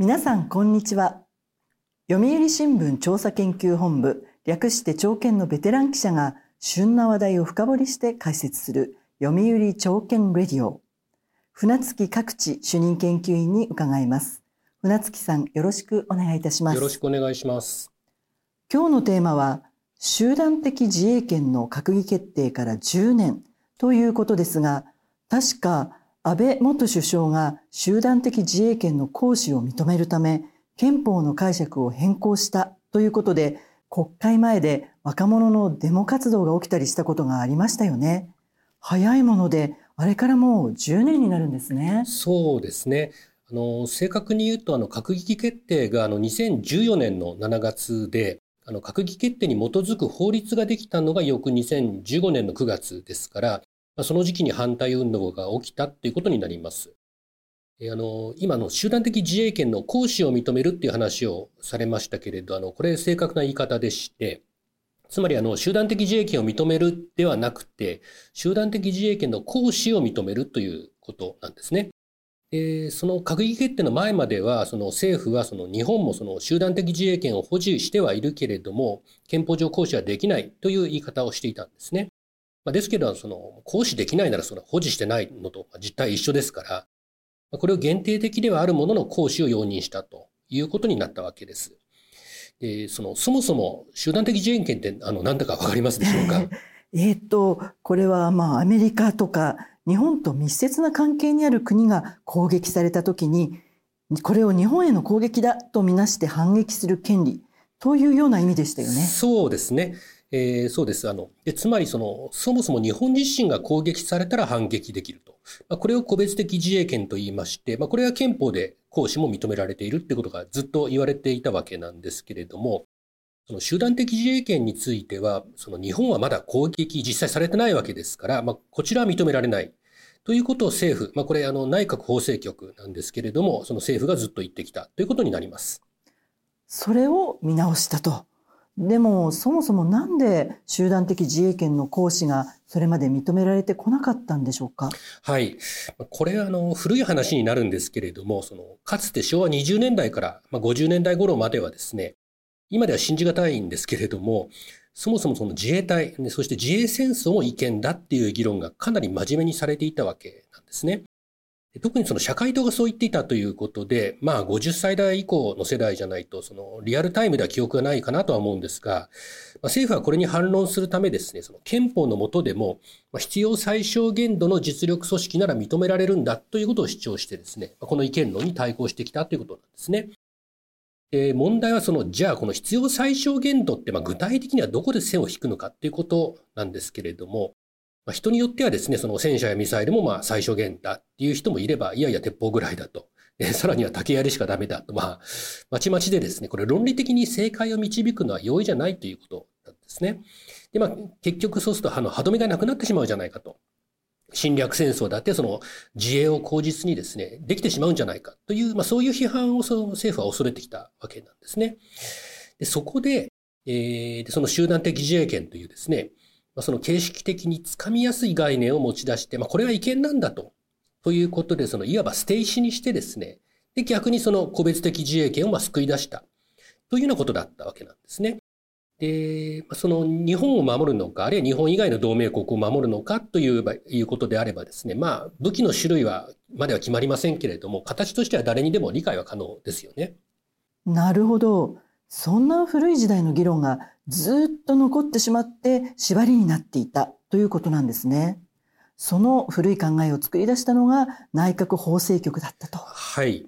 皆さんこんにちは。読売新聞調査研究本部略して朝見のベテラン記者が旬な話題を深掘りして解説する読売朝見レディオ。船月各地主任研究員に伺います。船月さんよろしくお願いいたします。よろしくお願いします。今日のテーマは集団的自衛権の閣議決定から10年ということですが確か安倍元首相が集団的自衛権の行使を認めるため憲法の解釈を変更したということで国会前で若者のデモ活動が起きたりしたことがありましたよね。早いものであれからもう10年になるんですね。そうですね。あの正確に言うとあの閣議決定があの2014年の7月であの閣議決定に基づく法律ができたのが翌2015年の9月ですからその時期に反対運動が起きたということになります。あの今の集団的自衛権の行使を認めるっていう話をされましたけれど、あのこれ正確な言い方でして、つまりあの集団的自衛権を認めるではなくて、集団的自衛権の行使を認めるということなんですね。でその閣議決定の前までは、その政府はその日本もその集団的自衛権を保持してはいるけれども、憲法上行使はできないという言い方をしていたんですね。まあ、ですけど、その、行使できないならその保持してないのと実態一緒ですから、これを限定的ではあるものの行使を容認したということになったわけです。で、その、そもそも集団的自衛権って、あの、何だかわかりますでしょうか？えっと、これはまあ、アメリカとか、日本と密接な関係にある国が攻撃されたときに、これを日本への攻撃だとみなして反撃する権利というような意味でしたよね。そうですね。えー、そうです。あの、でつまりその、そもそも日本自身が攻撃されたら反撃できると。まあ、これを個別的自衛権と言いまして、まあ、これは憲法で行使も認められているってことがずっと言われていたわけなんですけれども、その集団的自衛権については、その日本はまだ攻撃実際されてないわけですから、まあ、こちらは認められない。ということを政府、まあ、これあの内閣法制局なんですけれども、その政府がずっと言ってきたということになります。それを見直したと。でもそもそもなんで集団的自衛権の行使がそれまで認められてこなかったんでしょうか？はい。これはあの古い話になるんですけれども、そのかつて昭和20年代からまあ50年代頃まではですね、今では信じがたいんですけれども、そもそもその自衛隊、そして自衛戦争も違憲だっていう議論がかなり真面目にされていたわけなんですね。特にその社会党がそう言っていたということで、まあ50歳代以降の世代じゃないと、そのリアルタイムでは記憶がないかなとは思うんですが、まあ、政府はこれに反論するためですね、その憲法の下でも、必要最小限度の実力組織なら認められるんだということを主張してですね、この意見論に対抗してきたということなんですね。で問題はその、じゃあこの必要最小限度ってまあ具体的にはどこで線を引くのかっていうことなんですけれども、まあ、人によってはですね、その戦車やミサイルもまあ最小限だっていう人もいれば、いやいや鉄砲ぐらいだと。え さらには竹槍しかダメだと。まあ、まちまちでですね、これ論理的に正解を導くのは容易じゃないということなんですね。で、まあ、結局そうすると、あの、歯止めがなくなってしまうじゃないかと。侵略戦争だって、その自衛を口実にですね、できてしまうんじゃないかという、まあそういう批判をその政府は恐れてきたわけなんですね。でそこで、えー、その集団的自衛権というですね、まあ、その形式的につかみやすい概念を持ち出して、まあ、これは違憲なんだと。ということで、そのいわば捨て石にしてですね、で、逆にその個別的自衛権をまあ救い出した。というようなことだったわけなんですね。で、その日本を守るのか、あるいは日本以外の同盟国を守るのかといういうことであればですね、まあ、武器の種類は、までは決まりませんけれども、形としては誰にでも理解は可能ですよね。なるほど。そんな古い時代の議論がずっと残ってしまって縛りになっていたということなんですね。その古い考えを作り出したのが内閣法制局だったと。はい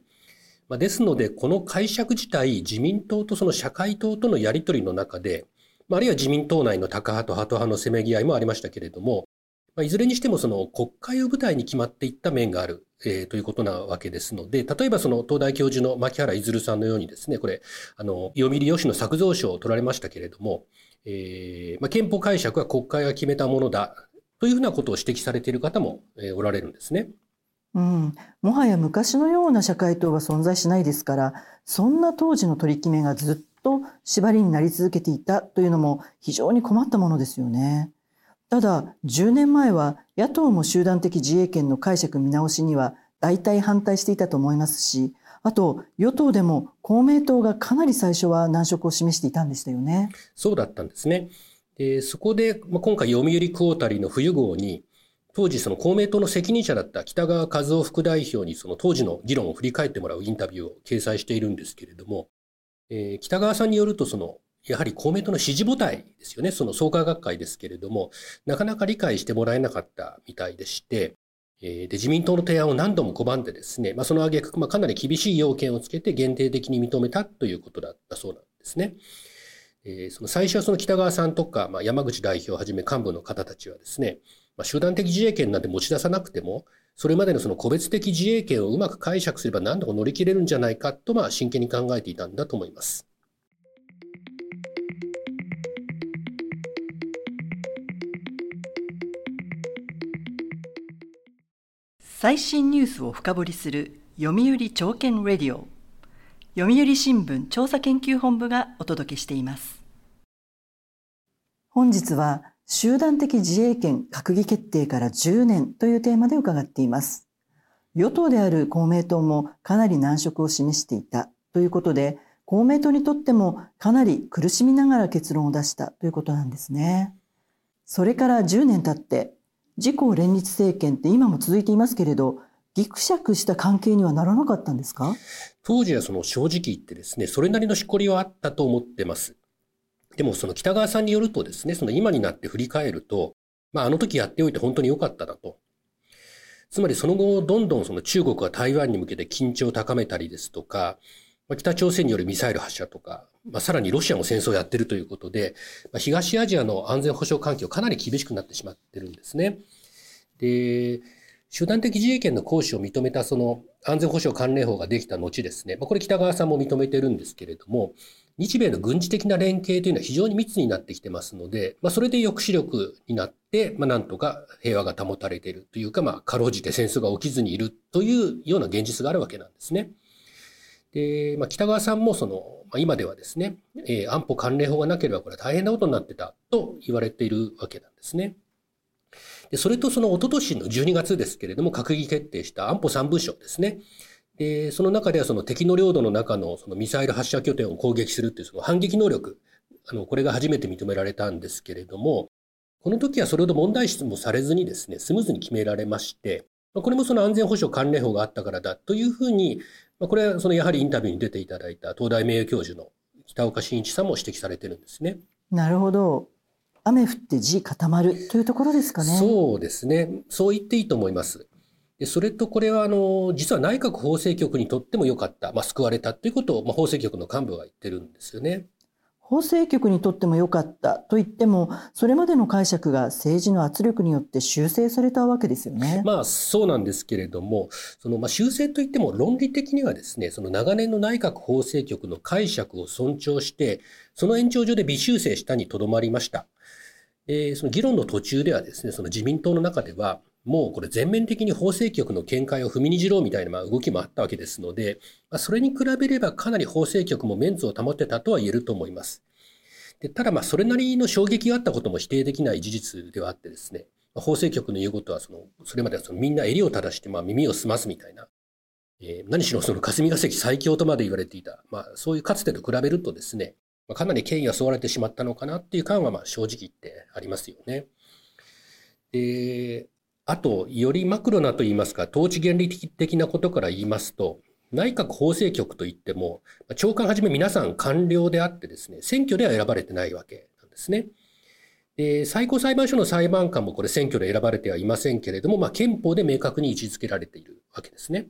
ま。ですので、この解釈自体、自民党とその社会党とのやり取りの中で、あるいは自民党内のタカ派とハト派のせめぎ合いもありましたけれども、まあいずれにしてもその国会を舞台に決まっていった面がある、えー、ということなわけですので、例えばその東大教授の牧原いずるさんのようにですね、これ、あの、読売吉野作造賞を取られましたけれども、えーまあ、憲法解釈は国会が決めたものだというふうなことを指摘されている方も、えー、おられるんですね。うん、もはや昔のような社会党は存在しないですから、そんな当時の取り決めがずっと縛りになり続けていたというのも非常に困ったものですよね。ただ、10年前は野党も集団的自衛権の解釈見直しには大体反対していたと思いますし、あと与党でも公明党がかなり最初は難色を示していたんでしたよね。そうだったんですね。でそこで、まあ、今回読売クォータリーの冬号に当時その公明党の責任者だった北川和夫副代表にその当時の議論を振り返ってもらうインタビューを掲載しているんですけれども、えー、北川さんによるとそのやはり公明党の支持母体ですよね。その創価学会ですけれども、なかなか理解してもらえなかったみたいでして、で自民党の提案を何度も拒んでですね、まあ、その挙句、まあ、かなり厳しい要件をつけて限定的に認めたということだったそうなんですね。えー、その最初はその北川さんとか、まあ、山口代表をはじめ幹部の方たちはですね、まあ、集団的自衛権なんて持ち出さなくても、それまでのその個別的自衛権をうまく解釈すれば何とか乗り切れるんじゃないかと、まあ、真剣に考えていたんだと思います。最新ニュースを深掘りする読売朝券レディオ。読売新聞調査研究本部がお届けしています。本日は集団的自衛権閣議決定から10年というテーマで伺っています。与党である公明党もかなり難色を示していたということで公明党にとってもかなり苦しみながら結論を出したということなんですね。それから10年経って自公連立政権って今も続いていますけれど、ぎくしゃくした関係にはならなかったんですか？当時はその正直言ってですね、それなりのしこりはあったと思ってます。でもその北川さんによるとですね、その今になって振り返ると、まああの時やっておいて本当に良かったなと。つまりその後、どんどんその中国が台湾に向けて緊張を高めたりですとか、北朝鮮によるミサイル発射とか、まあ、さらにロシアも戦争をやってるということで、まあ、東アジアの安全保障環境かなり厳しくなってしまってるんですね。で、集団的自衛権の行使を認めたその安全保障関連法ができた後ですね、まあ、これ北川さんも認めてるんですけれども、日米の軍事的な連携というのは非常に密になってきてますので、まあ、それで抑止力になって、まあ、なんとか平和が保たれているというか、まあ、かろうじて戦争が起きずにいるというような現実があるわけなんですね。で、まあ、北川さんもその、まあ、今ではですね、えー、安保関連法がなければこれは大変なことになってたと言われているわけなんですね。で、それとその一昨年の12月ですけれども、閣議決定した安保三部省ですね。で、その中ではその敵の領土の中のそのミサイル発射拠点を攻撃するっていうその反撃能力、あの、これが初めて認められたんですけれども、この時はそれほど問題視もされずにですね、スムーズに決められまして、これもその安全保障関連法があったからだというふうに、まあ、これはそのやはりインタビューに出ていただいた東大名誉教授の北岡真一さんも指摘されてるんですね。なるほど。雨降って地固まるというところですかね。そうですね。そう言っていいと思います。でそれとこれはあの実は内閣法制局にとっても良かった、まあ、救われたということを、まあ、法制局の幹部が言ってるんですよね。法制局にとっても良かったと言ってもそれまでの解釈が政治の圧力によって修正されたわけですよね。まあそうなんですけれどもそのまあ修正といっても論理的にはですねその長年の内閣法制局の解釈を尊重してその延長上で微修正したにとどまりました。えー、その議論の途中ではですねその自民党の中ではもうこれ全面的に法制局の見解を踏みにじろうみたいな動きもあったわけですので、まあ、それに比べればかなり法制局もメンツを保ってたとは言えると思います。でただまあそれなりの衝撃があったことも否定できない事実ではあってですね、法制局の言うことはその、それまではそのみんな襟を正してまあ耳を澄ますみたいな、えー、何しろその霞が関最強とまで言われていた、まあそういうかつてと比べるとですね、まあ、かなり権威が問われてしまったのかなっていう感はまあ正直言ってありますよね。で、あと、よりマクロなと言いますか、統治原理的なことから言いますと、内閣法制局といっても、長官はじめ皆さん官僚であってですね、選挙では選ばれてないわけなんですね。で、最高裁判所の裁判官もこれ選挙で選ばれてはいませんけれども、まあ、憲法で明確に位置づけられているわけですね。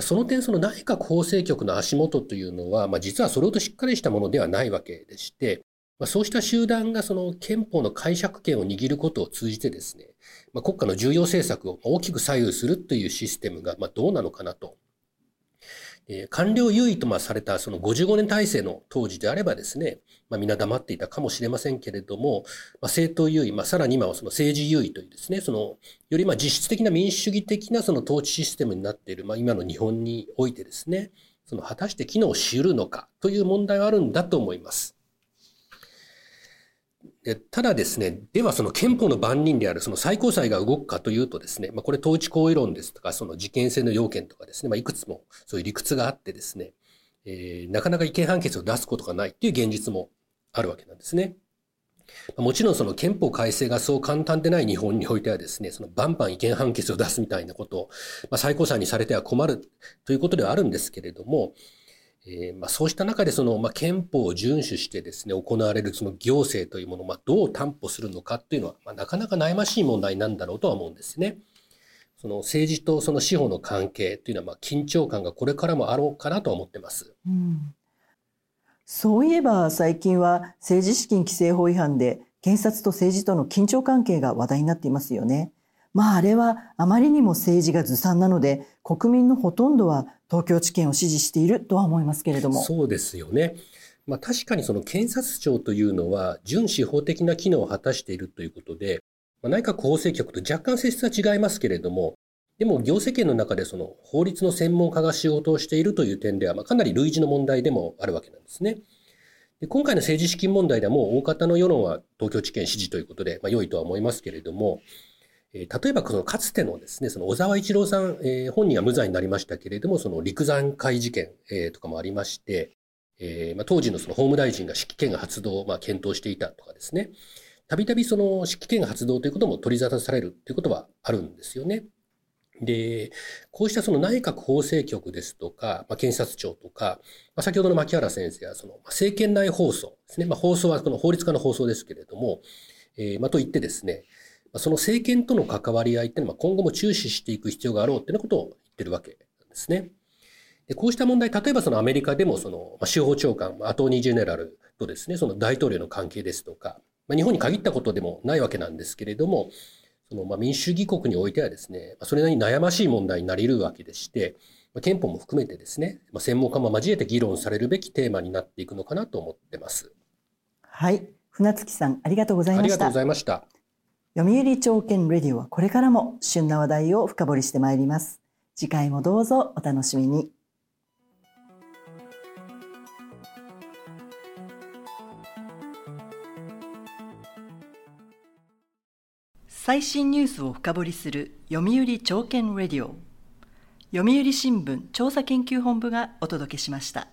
その点、その内閣法制局の足元というのは、まあ、実はそれほどしっかりしたものではないわけでして、まあ、そうした集団がその憲法の解釈権を握ることを通じてですね、まあ、国家の重要政策を大きく左右するというシステムがまあどうなのかなとえー、官僚優位とまあされたその55年体制の当時であればですね、まあ、みんな黙っていたかもしれませんけれども、まあ、政党優位、まあ、さらに今はその政治優位というですね、そのよりまあ実質的な民主主義的なその統治システムになっている、まあ、今の日本においてですね、その果たして機能し得るのかという問題はあるんだと思います。ただですね、ではその憲法の番人であるその最高裁が動くかというとですね、まあ、これ統治行為論ですとか、その事件性の要件とかですね、まあ、いくつもそういう理屈があってですね、えー、なかなか違憲判決を出すことがないっていう現実もあるわけなんですね。もちろんその憲法改正がそう簡単でない日本においてはですね、そのバンバン違憲判決を出すみたいなことを、まあ、最高裁にされては困るということではあるんですけれども、えー、まあそうした中でその、まあ、憲法を遵守してですね、行われるその行政というものを、まあ、どう担保するのかっていうのは、まあ、なかなか悩ましい問題なんだろうとは思うんですね。その政治とその司法の関係というのは、まあ、緊張感がこれからもあろうかなと思ってます。うんそういえば最近は政治資金規正法違反で検察と政治との緊張関係が話題になっていますよね。まああれはあまりにも政治がずさんなので国民のほとんどは東京地検を支持しているとは思いますけれども。そうですよね。まあ確かにその検察庁というのは準司法的な機能を果たしているということで、まあ、内閣法制局と若干性質は違いますけれども、でも行政権の中でその法律の専門家が仕事をしているという点では、まあ、かなり類似の問題でもあるわけなんですね。で今回の政治資金問題ではもう大方の世論は東京地検支持ということで、まあ、良いとは思いますけれども、え、例えばそのかつてのですね、その小沢一郎さん、えー、本人は無罪になりましたけれども、その陸山会事件、えー、とかもありまして、えーまあ、当時のその法務大臣が指揮権発動をまあ検討していたとかですね、たびたびその指揮権発動ということも取り沙汰されるということはあるんですよね。で、こうしたその内閣法制局ですとか、まあ、検察庁とか、まあ、先ほどの牧原先生はその政権内放送ですね。まあ、放送はこの法律家の放送ですけれども、えー、まあ、と言ってですね、その政権との関わり合いっていうのは今後も注視していく必要があろうっていうことを言ってるわけなんですね。でこうした問題、例えばそのアメリカでもその、まあ、司法長官、アトーニージェネラルとですね、その大統領の関係ですとか、まあ、日本に限ったことでもないわけなんですけれども、そのまあ民主主義国においてはですね、それなりに悩ましい問題になり得るわけでして、憲法も含めてですね、専門家も交えて議論されるべきテーマになっていくのかなと思ってます。はい。船月さん、ありがとうございました。ありがとうございました。読売朝券レディオはこれからも旬な話題を深掘りしてまいります。次回もどうぞお楽しみに。最新ニュースを深掘りする読売朝券レディオ読売新聞調査研究本部がお届けしました。